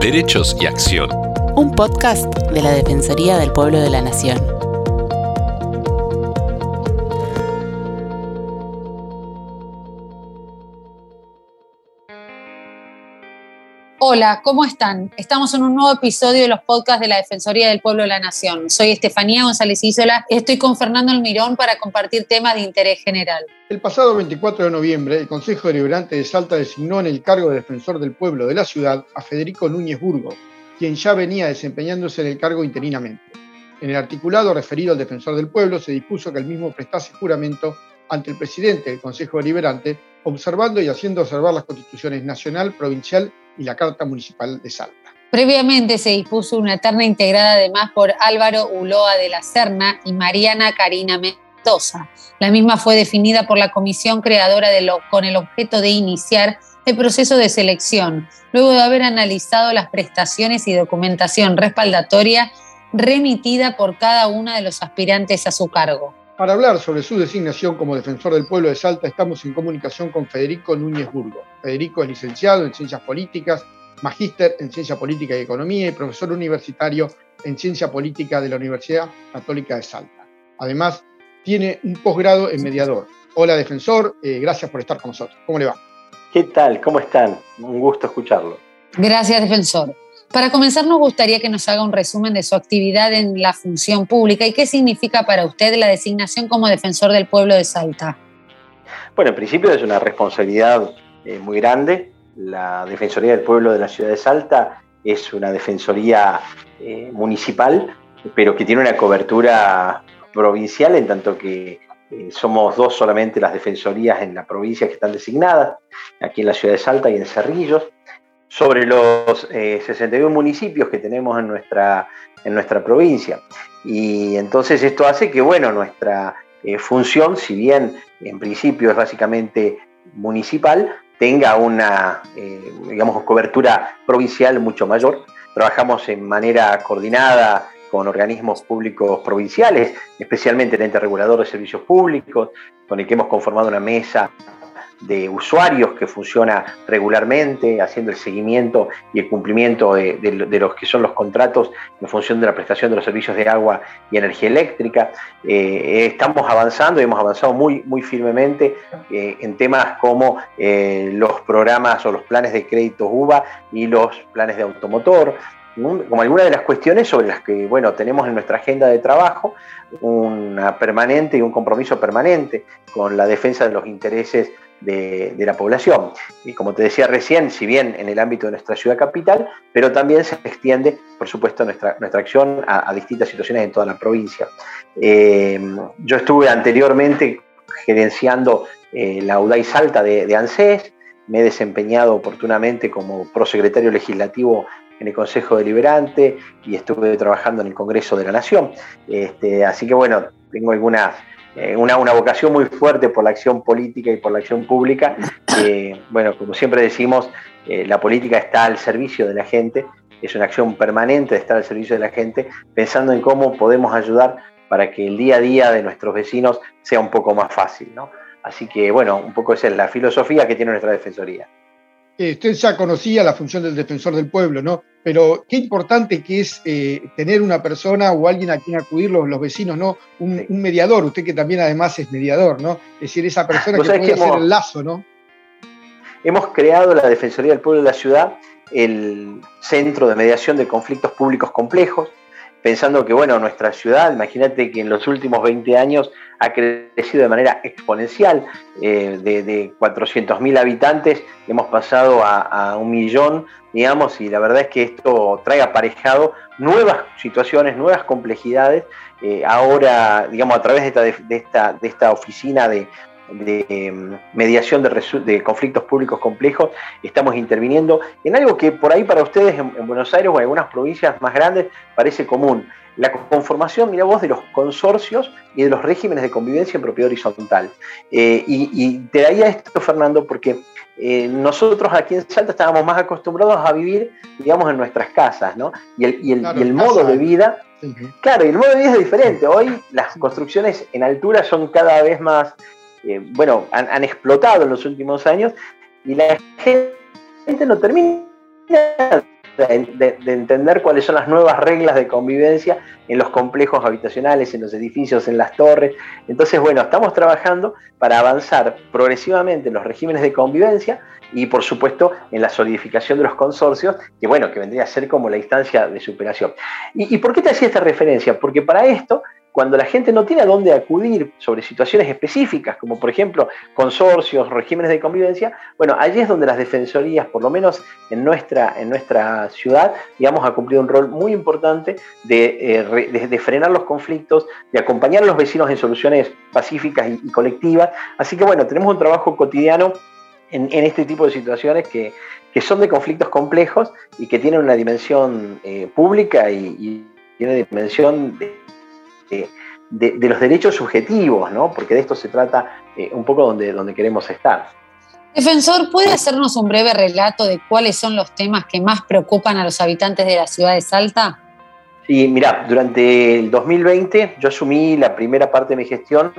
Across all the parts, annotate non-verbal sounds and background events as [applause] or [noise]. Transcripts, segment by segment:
Derechos y Acción. Un podcast de la Defensoría del Pueblo de la Nación. Hola, ¿cómo están? Estamos en un nuevo episodio de los podcasts de la Defensoría del Pueblo de la Nación. Soy Estefanía González Isola estoy con Fernando Almirón para compartir temas de interés general. El pasado 24 de noviembre, el Consejo Deliberante de Salta designó en el cargo de defensor del pueblo de la ciudad a Federico Núñez Burgo, quien ya venía desempeñándose en el cargo interinamente. En el articulado referido al defensor del pueblo se dispuso que el mismo prestase juramento ante el presidente del Consejo Deliberante, observando y haciendo observar las constituciones nacional, provincial y la Carta Municipal de Salta. Previamente se dispuso una terna integrada además por Álvaro Uloa de la Serna y Mariana Karina Mendoza. La misma fue definida por la comisión creadora de lo, con el objeto de iniciar el proceso de selección, luego de haber analizado las prestaciones y documentación respaldatoria remitida por cada uno de los aspirantes a su cargo. Para hablar sobre su designación como defensor del pueblo de Salta, estamos en comunicación con Federico Núñez Burgo. Federico es licenciado en Ciencias Políticas, magíster en Ciencia Política y Economía y profesor universitario en Ciencia Política de la Universidad Católica de Salta. Además, tiene un posgrado en mediador. Hola, defensor, eh, gracias por estar con nosotros. ¿Cómo le va? ¿Qué tal? ¿Cómo están? Un gusto escucharlo. Gracias, defensor. Para comenzar, nos gustaría que nos haga un resumen de su actividad en la función pública y qué significa para usted la designación como defensor del pueblo de Salta. Bueno, en principio es una responsabilidad eh, muy grande. La Defensoría del Pueblo de la Ciudad de Salta es una defensoría eh, municipal, pero que tiene una cobertura provincial en tanto que eh, somos dos solamente las defensorías en la provincia que están designadas, aquí en la ciudad de Salta y en Cerrillos sobre los 61 eh, municipios que tenemos en nuestra, en nuestra provincia. Y entonces esto hace que, bueno, nuestra eh, función, si bien en principio es básicamente municipal, tenga una, eh, digamos, cobertura provincial mucho mayor. Trabajamos en manera coordinada con organismos públicos provinciales, especialmente el ente regulador de servicios públicos, con el que hemos conformado una mesa de usuarios que funciona regularmente, haciendo el seguimiento y el cumplimiento de, los que son los contratos en función de la prestación de los servicios de agua y energía eléctrica. Eh, estamos avanzando y hemos avanzado muy, muy firmemente eh, en temas como eh, los programas o los planes de créditos UBA y los planes de automotor como algunas de las cuestiones sobre las que bueno, tenemos en nuestra agenda de trabajo una permanente y un compromiso permanente con la defensa de los intereses de, la población. Y como te decía recién, si bien en el ámbito de nuestra ciudad capital, pero también se extiende, por supuesto, nuestra, nuestra acción a, distintas situaciones en toda la provincia. Eh, yo estuve anteriormente gerenciando eh, la UDAI Salta de, de ANSES, me he desempeñado oportunamente como prosecretario legislativo en el Consejo Deliberante y estuve trabajando en el Congreso de la Nación. Este, así que bueno, tengo algunas eh, una, vocación muy fuerte por la acción política y por la acción pública. bueno, como siempre decimos, eh, la política está al servicio de la gente, es una acción permanente de estar al servicio de la gente, pensando en cómo podemos ayudar para que el día a día de nuestros vecinos sea un poco más fácil. ¿no? Así que, bueno, un poco esa es la filosofía que tiene nuestra Defensoría. Eh, usted ya conocía la función del defensor del pueblo, ¿no? Pero qué importante que es eh, tener una persona o alguien a quien acudir los, vecinos, ¿no? Un, mediador, usted que también además es mediador, ¿no? Es decir, esa persona que puede hacer el lazo, ¿no? Hemos creado la Defensoría del Pueblo de la Ciudad, el Centro de Mediación de Conflictos Públicos Complejos, pensando que, bueno, nuestra ciudad, imagínate que en los últimos 20 años ha crecido de manera exponencial, eh, de, de 400.000 habitantes hemos pasado a, un millón, digamos, y la verdad es que esto trae aparejado nuevas situaciones, nuevas complejidades. Eh, ahora, digamos, a través de esta, oficina de, de em, mediación de, conflictos públicos complejos, estamos interviniendo en algo que por ahí para ustedes en, Buenos Aires o en algunas provincias más grandes parece común, la conformación, mira vos, de los consorcios y de los regímenes de convivencia en propiedad horizontal. Eh, y, te daría esto, Fernando, porque eh, nosotros aquí en Salta estábamos más acostumbrados a vivir, digamos, en nuestras casas, ¿no? Y el, modo de vida, claro, y el modo de vida es diferente. Hoy las construcciones en altura son cada vez más eh, bueno, han, explotado en los últimos años y la gente no termina de, entender cuáles son las nuevas reglas de convivencia en los complejos habitacionales, en los edificios, en las torres. Entonces, bueno, estamos trabajando para avanzar progresivamente en los regímenes de convivencia y, por supuesto, en la solidificación de los consorcios, que bueno, que vendría a ser como la instancia de superación. ¿Y, y por qué te hacía esta referencia? Porque para esto cuando la gente no tiene a dónde acudir sobre situaciones específicas, como por ejemplo consorcios, regímenes de convivencia, bueno, allí es donde las defensorías, por lo menos en nuestra, en nuestra ciudad, digamos, ha cumplido un rol muy importante de, eh, frenar los conflictos, de acompañar a los vecinos en soluciones pacíficas y, colectivas. Así que bueno, tenemos un trabajo cotidiano en, este tipo de situaciones que, son de conflictos complejos y que tienen una dimensión eh, pública y, y una dimensión de de, los derechos subjetivos, ¿no? porque de esto se trata eh, un poco donde, donde queremos estar. Defensor, ¿puede hacernos un breve relato de cuáles son los temas que más preocupan a los habitantes de la ciudad de Salta? Sí, mira, durante el 2020 yo asumí la primera parte de mi gestión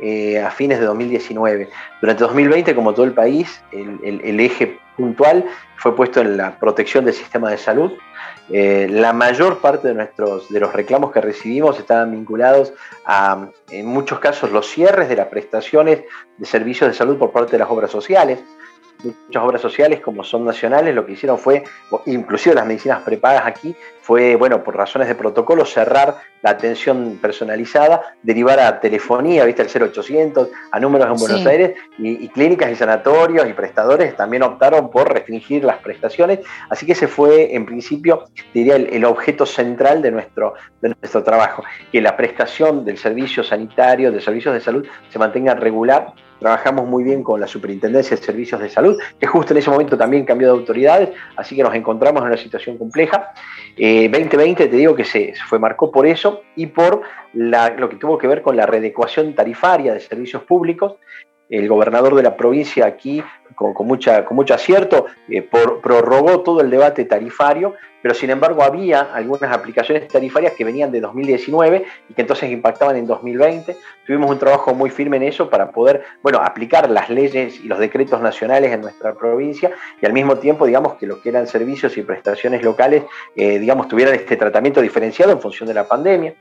eh, a fines de 2019. Durante 2020, como todo el país, el, eje puntual fue puesto en la protección del sistema de salud. Eh, la mayor parte de, nuestros, de los reclamos que recibimos estaban vinculados a, en muchos casos, los cierres de las prestaciones de servicios de salud por parte de las obras sociales muchas obras sociales como son nacionales lo que hicieron fue, inclusive las medicinas prepagas aquí, fue, bueno, por razones de protocolo, cerrar la atención personalizada, derivar a telefonía, viste, el 0800, a números en Buenos Aires, y, clínicas y sanatorios y prestadores también optaron por restringir las prestaciones, así que ese fue, en principio, diría, el, objeto central de nuestro, de nuestro trabajo, que la prestación del servicio sanitario, de servicios de salud, se mantenga regular trabajamos muy bien con la Superintendencia de Servicios de Salud, que justo en ese momento también cambió de autoridades, así que nos encontramos en una situación compleja. 2020 eh, te digo que se fue marcó por eso y por lo que tuvo que ver con la readecuación tarifaria de servicios públicos. El gobernador de la provincia aquí, con, mucha, con mucho acierto, eh, prorrogó todo el debate tarifario pero sin embargo había algunas aplicaciones tarifarias que venían de 2019 y que entonces impactaban en 2020. Tuvimos un trabajo muy firme en eso para poder, bueno, aplicar las leyes y los decretos nacionales en nuestra provincia y al mismo tiempo, digamos, que lo que eran servicios y prestaciones locales, eh, digamos, tuvieran este tratamiento diferenciado en función de la pandemia.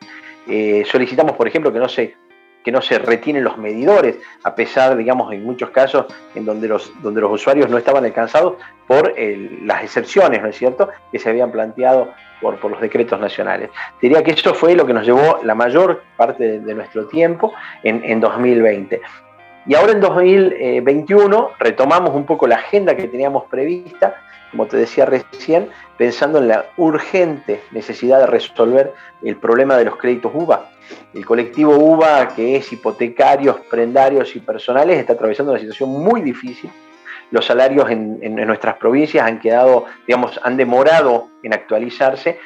Eh, solicitamos, por ejemplo, que no se que no se retienen los medidores, a pesar, digamos, en muchos casos en donde los, donde los usuarios no estaban alcanzados por las excepciones, ¿no es cierto?, que se habían planteado por, por, los decretos nacionales. Diría que eso fue lo que nos llevó la mayor parte de, nuestro tiempo en, en 2020. Y ahora en 2021 retomamos un poco la agenda que teníamos prevista, como te decía recién, pensando en la urgente necesidad de resolver el problema de los créditos UVA. El colectivo UVA, que es hipotecarios, prendarios y personales, está atravesando una situación muy difícil. Los salarios en, nuestras provincias han quedado, digamos, han demorado en actualizarse,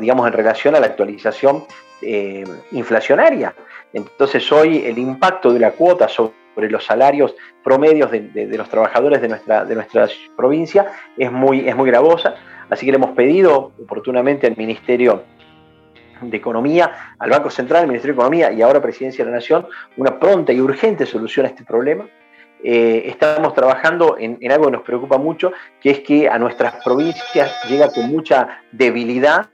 digamos, en relación a la actualización eh, inflacionaria. Entonces hoy el impacto de la cuota sobre los salarios promedios de, los trabajadores de nuestra, de nuestra provincia es muy, es muy gravosa. Así que le hemos pedido oportunamente al Ministerio de Economía, al Banco Central, al Ministerio de Economía y ahora Presidencia de la Nación, una pronta y urgente solución a este problema. Eh, estamos trabajando en, algo que nos preocupa mucho, que es que a nuestras provincias llega con mucha debilidad,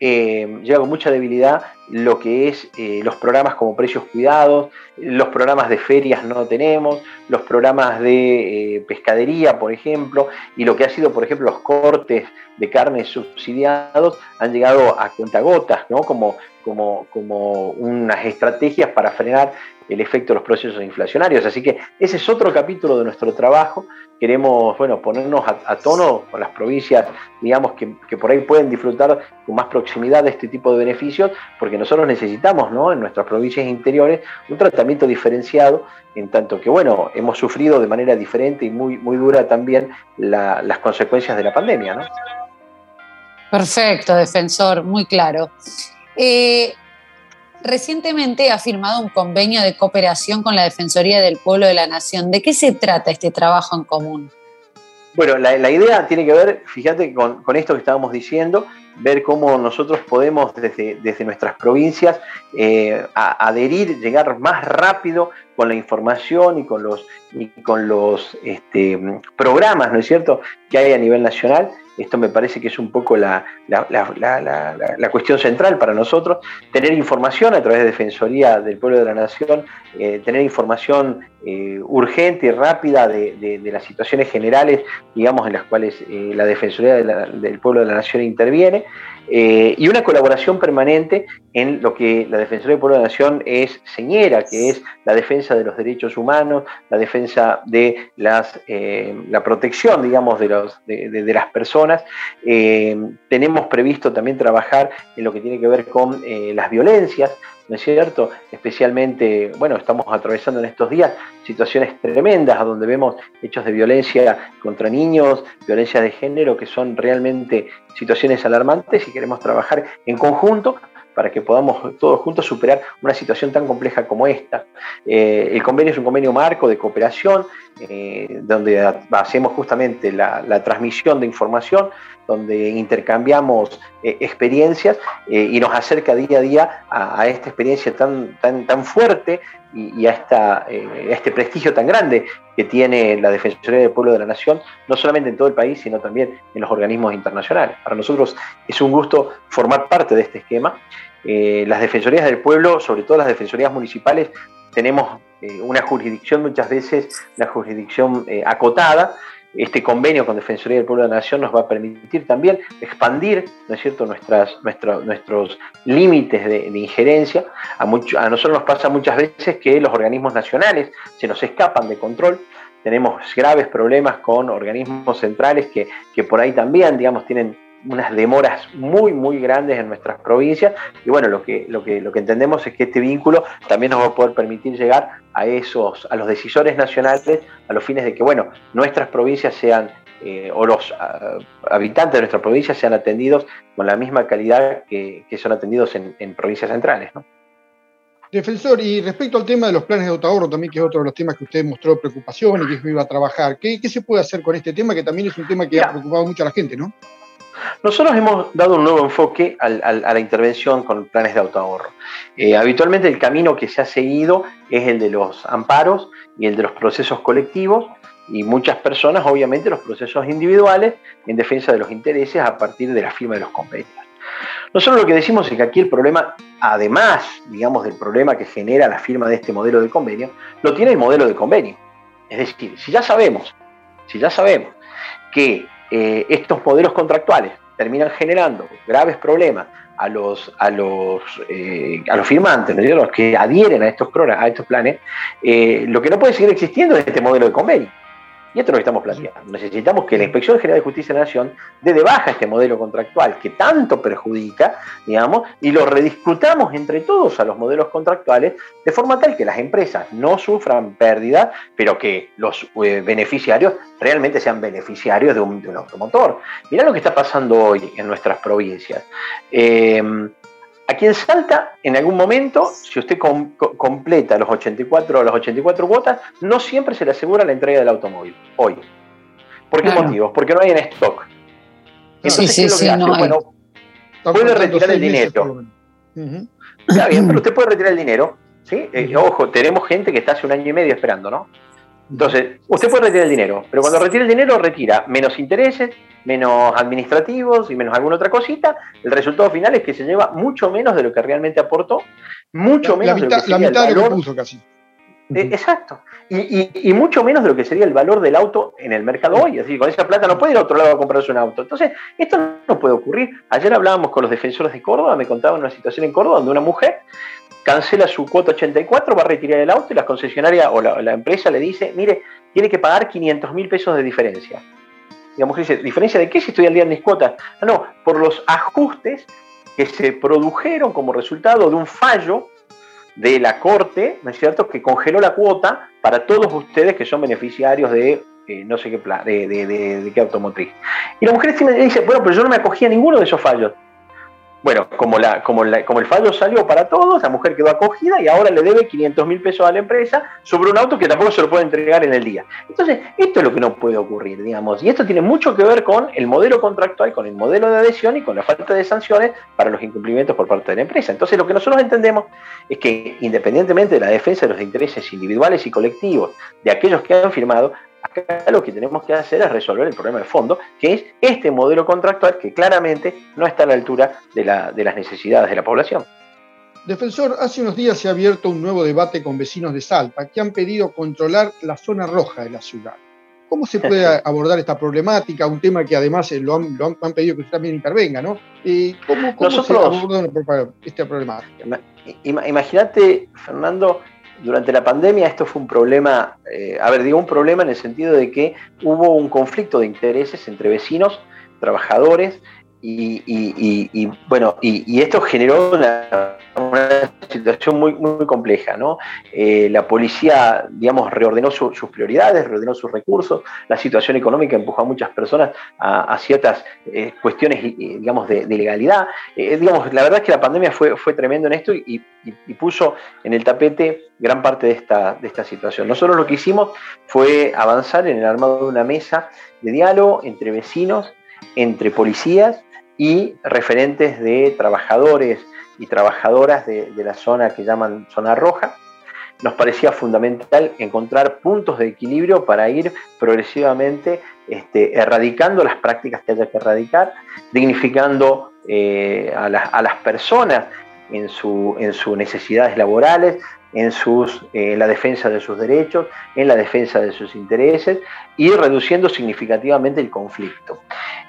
eh, llega con mucha debilidad lo que es eh, los programas como precios cuidados, los programas de ferias no tenemos, los programas de pescadería, por ejemplo, y lo que ha sido, por ejemplo, los cortes de carne subsidiados han llegado a cuentagotas, ¿no? como, como, como unas estrategias para frenar el efecto de los procesos inflacionarios. Así que ese es otro capítulo de nuestro trabajo. Queremos bueno, ponernos a, tono con las provincias, digamos, que, que, por ahí pueden disfrutar con más proximidad de este tipo de beneficios, porque nosotros necesitamos ¿no? en nuestras provincias interiores un tratamiento diferenciado, en tanto que, bueno, hemos sufrido de manera diferente y muy, muy dura también las consecuencias de la pandemia. ¿no? Perfecto, defensor, muy claro. Eh, recientemente ha firmado un convenio de cooperación con la Defensoría del Pueblo de la Nación. ¿De qué se trata este trabajo en común? Bueno, la, idea tiene que ver, fíjate, con, esto que estábamos diciendo, ver cómo nosotros podemos desde, desde nuestras provincias eh, adherir, llegar más rápido con la información y con los, y con los este, programas, ¿no es cierto?, que hay a nivel nacional esto me parece que es un poco la, cuestión central para nosotros, tener información a través de Defensoría del Pueblo de la Nación, eh, tener información eh, urgente y rápida de, las situaciones generales, digamos, en las cuales eh, la Defensoría del Pueblo de la Nación interviene. Eh, y una colaboración permanente en lo que la Defensoría del Pueblo de la Nación es señera, que es la defensa de los derechos humanos, la defensa de las, eh, la protección, digamos, de, los, de, las personas. Eh, tenemos previsto también trabajar en lo que tiene que ver con las violencias, ¿no es cierto? Especialmente, bueno, estamos atravesando en estos días situaciones tremendas, donde vemos hechos de violencia contra niños, violencia de género, que son realmente situaciones alarmantes y queremos trabajar en conjunto para que podamos todos juntos superar una situación tan compleja como esta. Eh, el convenio es un convenio marco de cooperación, eh, donde hacemos justamente la, transmisión de información, donde intercambiamos eh, experiencias y nos acerca día a día a, esta experiencia tan, tan, tan fuerte y, a, esta, a, este prestigio tan grande que tiene la Defensoría del Pueblo de la Nación, no solamente en todo el país, sino también en los organismos internacionales. Para nosotros es un gusto formar parte de este esquema eh, las defensorías del pueblo, sobre todo las defensorías municipales, tenemos eh, una jurisdicción muchas veces, una jurisdicción eh, acotada. Este convenio con Defensoría del Pueblo de la Nación nos va a permitir también expandir, ¿no es cierto?, nuestras, nuestros límites de, injerencia. A, a nosotros nos pasa muchas veces que los organismos nacionales se nos escapan de control tenemos graves problemas con organismos centrales que, que, por ahí también, digamos, tienen unas demoras muy, muy grandes en nuestras provincias. Y bueno, lo que, lo que, lo que entendemos es que este vínculo también nos va a poder permitir llegar a esos, a los decisores nacionales, a los fines de que, bueno, nuestras provincias sean, eh, o los ah, habitantes de nuestra provincia sean atendidos con la misma calidad que, son atendidos en, provincias centrales. Defensor, y respecto al tema de los planes de autoahorro, también que es otro de los temas que usted mostró preocupación y que iba a trabajar, ¿qué, se puede hacer con este tema? Que también es un tema que ha preocupado mucho a la gente, ¿no? Nosotros hemos dado un nuevo enfoque a la intervención con planes de autoahorro. Eh, habitualmente el camino que se ha seguido es el de los amparos y el de los procesos colectivos y muchas personas, obviamente, los procesos individuales en defensa de los intereses a partir de la firma de los convenios. Nosotros lo que decimos es que aquí el problema, además, digamos, del problema que genera la firma de este modelo de convenio, lo tiene el modelo de convenio. Es decir, si ya sabemos, si ya sabemos que eh, estos modelos contractuales terminan generando graves problemas a los, a los, eh, a los firmantes, los que adhieren a estos, a estos planes, eh, lo que no puede seguir existiendo es este modelo de convenio. Y esto es lo que estamos planteando. Necesitamos que la Inspección General de Justicia de la Nación dé de baja este modelo contractual que tanto perjudica, digamos, y lo rediscutamos entre todos a los modelos contractuales de forma tal que las empresas no sufran pérdidas, pero que los eh, beneficiarios realmente sean beneficiarios de un, automotor. Mirá lo que está pasando hoy en nuestras provincias. Eh, Aquí en Salta, en algún momento, si usted completa los 84, las 84 cuotas, no siempre se le asegura la entrega del automóvil, hoy. ¿Por qué motivos? Porque no hay en stock. sí, sí, sí, no bueno, puede retirar el dinero. Está bien, [clears throat] pero usted puede retirar el dinero. ¿sí? Eh, ojo, tenemos gente que está hace un año y medio esperando, ¿no? Entonces, usted puede retirar el dinero, pero cuando retira el dinero, retira menos intereses, menos administrativos y menos alguna otra cosita. El resultado final es que se lleva mucho menos de lo que realmente aportó, mucho menos de lo que La mitad de lo que puso casi. Eh, exacto. Y, mucho menos de lo que sería el valor del auto en el mercado hoy. Así con esa plata no puede ir a otro lado a comprarse un auto. Entonces, esto no puede ocurrir. Ayer hablábamos con los defensores de Córdoba, me contaban una situación en Córdoba donde una mujer cancela su cuota 84, va a retirar el auto y la concesionaria o la, empresa le dice, mire, tiene que pagar 500 mil pesos de diferencia. Y la dice, ¿diferencia de qué si estoy al día en mis cuotas? Ah, no, por los ajustes que se produjeron como resultado de un fallo de la Corte, ¿no es cierto?, que congeló la cuota para todos ustedes que son beneficiarios de eh, no sé qué de, qué automotriz. Y la mujer dice, bueno, pero yo no me acogí a ninguno de esos fallos. Bueno, como, la, como, como el fallo salió para todos, la mujer quedó acogida y ahora le debe 500 mil pesos a la empresa sobre un auto que tampoco se lo puede entregar en el día. Entonces, esto es lo que no puede ocurrir, digamos. Y esto tiene mucho que ver con el modelo contractual, con el modelo de adhesión y con la falta de sanciones para los incumplimientos por parte de la empresa. Entonces, lo que nosotros entendemos es que independientemente de la defensa de los intereses individuales y colectivos de aquellos que han firmado, acá lo que tenemos que hacer es resolver el problema de fondo, que es este modelo contractual que claramente no está a la altura de, de las necesidades de la población. Defensor, hace unos días se ha abierto un nuevo debate con vecinos de Salta que han pedido controlar la zona roja de la ciudad. ¿Cómo se puede abordar esta problemática? Un tema que además eh, lo han, pedido que usted también intervenga, ¿no? Eh, ¿Cómo, se aborda esta problemática? Imagínate, Fernando, durante la pandemia esto fue un problema, eh, a ver, digo un problema en el sentido de que hubo un conflicto de intereses entre vecinos, trabajadores, y, bueno, y, esto generó una, situación muy, muy compleja, ¿no? Eh, la policía, digamos, reordenó sus prioridades, reordenó sus recursos, la situación económica empujó a muchas personas a, ciertas eh, cuestiones, digamos, de, legalidad. Eh, digamos, la verdad es que la pandemia fue, fue tremendo en esto y, puso en el tapete gran parte de esta, de esta situación. Nosotros lo que hicimos fue avanzar en el armado de una mesa de diálogo entre vecinos, entre policías y referentes de trabajadores y trabajadoras de, la zona que llaman zona roja. Nos parecía fundamental encontrar puntos de equilibrio para ir progresivamente este, erradicando las prácticas que haya que erradicar, dignificando eh, a, las personas en, su, en sus necesidades laborales, en, sus, eh, la defensa de sus derechos, en la defensa de sus intereses y reduciendo significativamente el conflicto.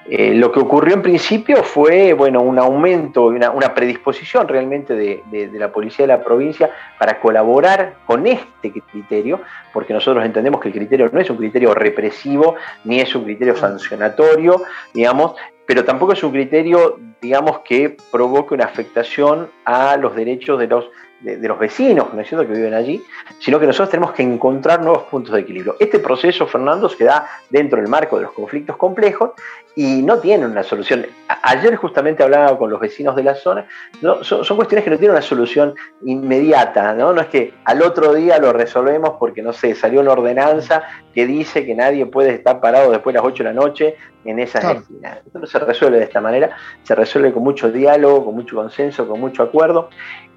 Eh, lo que ocurrió en principio fue bueno, un aumento, una, una predisposición realmente de, la policía de la provincia para colaborar con este criterio, porque nosotros entendemos que el criterio no es un criterio represivo ni es un criterio sancionatorio, digamos, pero tampoco es un criterio, digamos, que provoque una afectación a los derechos de los de, los vecinos, ¿no es cierto?, que viven allí, sino que nosotros tenemos que encontrar nuevos puntos de equilibrio. Este proceso, Fernando, se da dentro del marco de los conflictos complejos y no tiene una solución. ayer justamente hablaba con los vecinos de la zona, ¿no? son, cuestiones que no tienen una solución inmediata, ¿no? No es que al otro día lo resolvemos porque, no sé, salió una ordenanza que dice que nadie puede estar parado después de las 8 de la noche en esas esquinas. Esto no se resuelve de esta manera, se resuelve con mucho diálogo, con mucho consenso, con mucho acuerdo.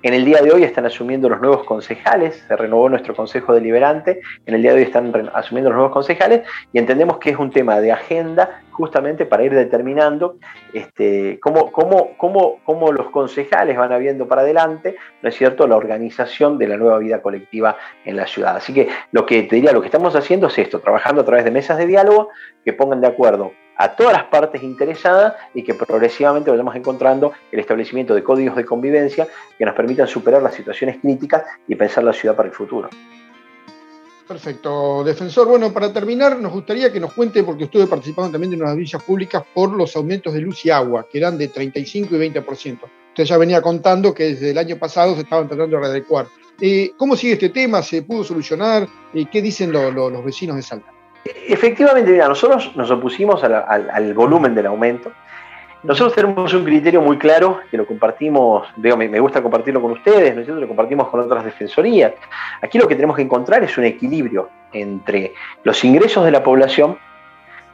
En el día de hoy están asumiendo los nuevos concejales, se renovó nuestro consejo deliberante, en el día de hoy están asumiendo los nuevos concejales y entendemos que es un tema de agenda justamente para ir determinando este, cómo, cómo, cómo, cómo los concejales van habiendo para adelante, ¿no es cierto?, la organización de la nueva vida colectiva en la ciudad. Así que lo que te diría, lo que estamos haciendo es esto, trabajando a través de mesas de diálogo que pongan de acuerdo a todas las partes interesadas y que progresivamente vayamos encontrando el establecimiento de códigos de convivencia que nos permitan superar las situaciones críticas y pensar la ciudad para el futuro. Perfecto, defensor. Bueno, para terminar, nos gustaría que nos cuente, porque estuve participando también de unas audiencias públicas por los aumentos de luz y agua, que eran de 35 y 20%. Usted ya venía contando que desde el año pasado se estaban tratando de readecuar. Eh, ¿Cómo sigue este tema? ¿Se pudo solucionar? Eh, ¿Qué dicen los vecinos de Salta? Efectivamente, mira, nosotros nos opusimos al, volumen del aumento. Nosotros tenemos un criterio muy claro que lo compartimos, digo, me, gusta compartirlo con ustedes, ¿no? Lo compartimos con otras defensorías. Aquí lo que tenemos que encontrar es un equilibrio entre los ingresos de la población,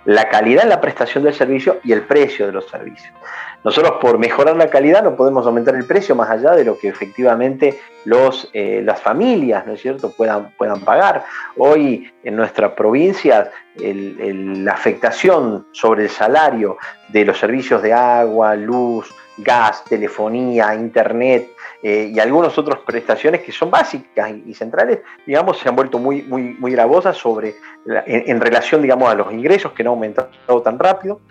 la calidad en la prestación del servicio y el precio de los servicios. Nosotros por mejorar la calidad no podemos aumentar el precio más allá de lo que efectivamente los, eh, las familias, ¿no es cierto?, puedan, puedan pagar. Hoy en nuestra provincia la afectación sobre el salario de los servicios de agua, luz, gas, telefonía, internet eh, y algunas otras prestaciones que son básicas y, centrales, digamos, se han vuelto muy, muy, muy gravosas sobre en, relación, digamos, a los ingresos que no han aumentado tan rápido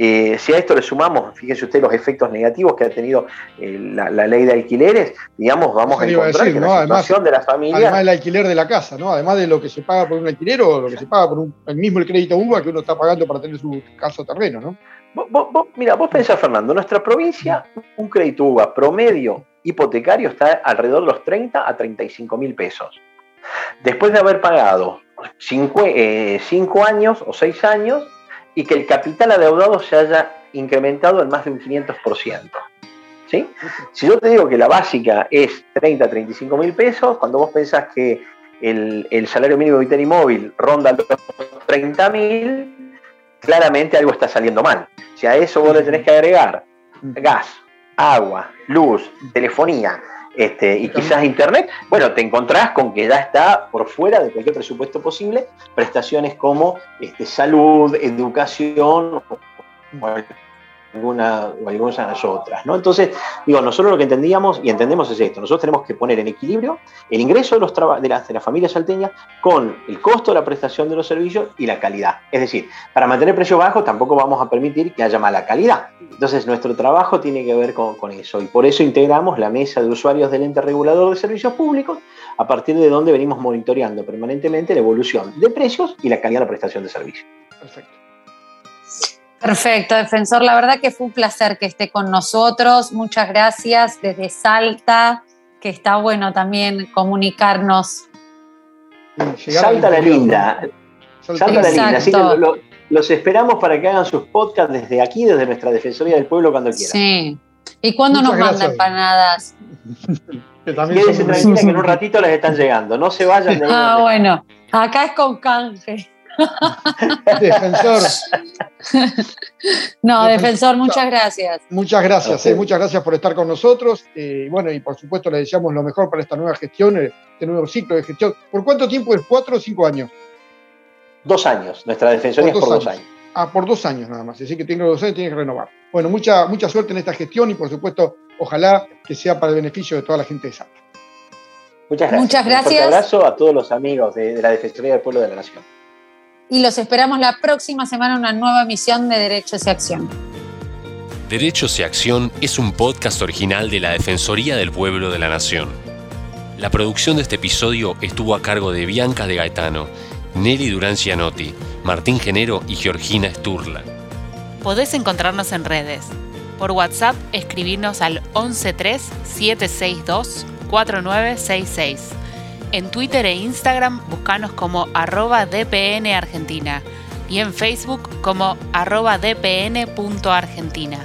eh, si a esto le sumamos, fíjese usted los efectos negativos que ha tenido eh, la, ley de alquileres, digamos, vamos a encontrar que la situación de las familias... Además del alquiler de la casa, ¿no? Además de lo que se paga por un alquiler o lo que se paga por el mismo el crédito UBA que uno está pagando para tener su casa o terreno, ¿no? mira, vos pensás, Fernando, en nuestra provincia un crédito UBA promedio hipotecario está alrededor de los 30 a 35 mil pesos. Después de haber pagado 5 eh, años o 6 años, y que el capital adeudado se haya incrementado en más de un 500%. ¿sí? Si yo te digo que la básica es 30, 35 mil pesos, cuando vos pensás que el, salario mínimo vital y móvil ronda los 30 mil, claramente algo está saliendo mal. Si a eso vos le tenés que agregar gas, agua, luz, telefonía, Este, y quizás Internet, bueno, te encontrás con que ya está por fuera de cualquier presupuesto posible prestaciones como este, salud, educación, alguna, o algunas otras. ¿no? Entonces, digo, nosotros lo que entendíamos y entendemos es esto, nosotros tenemos que poner en equilibrio el ingreso de, los de, las, familias salteñas con el costo de la prestación de los servicios y la calidad. Es decir, para mantener precios bajos tampoco vamos a permitir que haya mala calidad. Entonces, nuestro trabajo tiene que ver con eso y por eso integramos la mesa de usuarios del ente regulador de servicios públicos a partir de donde venimos monitoreando permanentemente la evolución de precios y la calidad de la prestación de servicios. Perfecto. Perfecto, defensor. La verdad que fue un placer que esté con nosotros. Muchas gracias desde Salta, que está bueno también comunicarnos. Salta la linda. Salta la linda. Así que los esperamos para que hagan sus podcasts desde aquí, desde nuestra Defensoría del Pueblo, cuando quieran. Sí. ¿Y cuándo nos mandan empanadas? [laughs] Quédense tranquila que en un ratito les están llegando. No se vayan de [laughs] Ah, bueno. Acá es con canje. [laughs] defensor. [laughs] no, defensor, muchas gracias. Muchas gracias, eh, muchas gracias por estar con nosotros. Eh, bueno, y por supuesto le deseamos lo mejor para esta nueva gestión, este nuevo ciclo de gestión. ¿Por cuánto tiempo es? ¿Cuatro o cinco años? Dos años, nuestra defensoría por es por dos años. Ah, por dos años nada más, así que tiene dos años, tiene que renovar. Bueno, mucha, mucha suerte en esta gestión y por supuesto, ojalá que sea para el beneficio de toda la gente de Salta. Muchas gracias. Muchas gracias. Un abrazo a todos los amigos de, de la Defensoría del Pueblo de la Nación y los esperamos la próxima semana en una nueva emisión de Derechos y Acción. Derechos y Acción es un podcast original de la Defensoría del Pueblo de la Nación. La producción de este episodio estuvo a cargo de Bianca de Gaetano, Nelly Durán Cianotti, Martín Genero y Georgina Sturla. Podés encontrarnos en redes. Por WhatsApp, escribirnos al 113-762-4966 en Twitter e Instagram buscanos como arroba DPN Argentina y en Facebook como arroba dpn.argentina.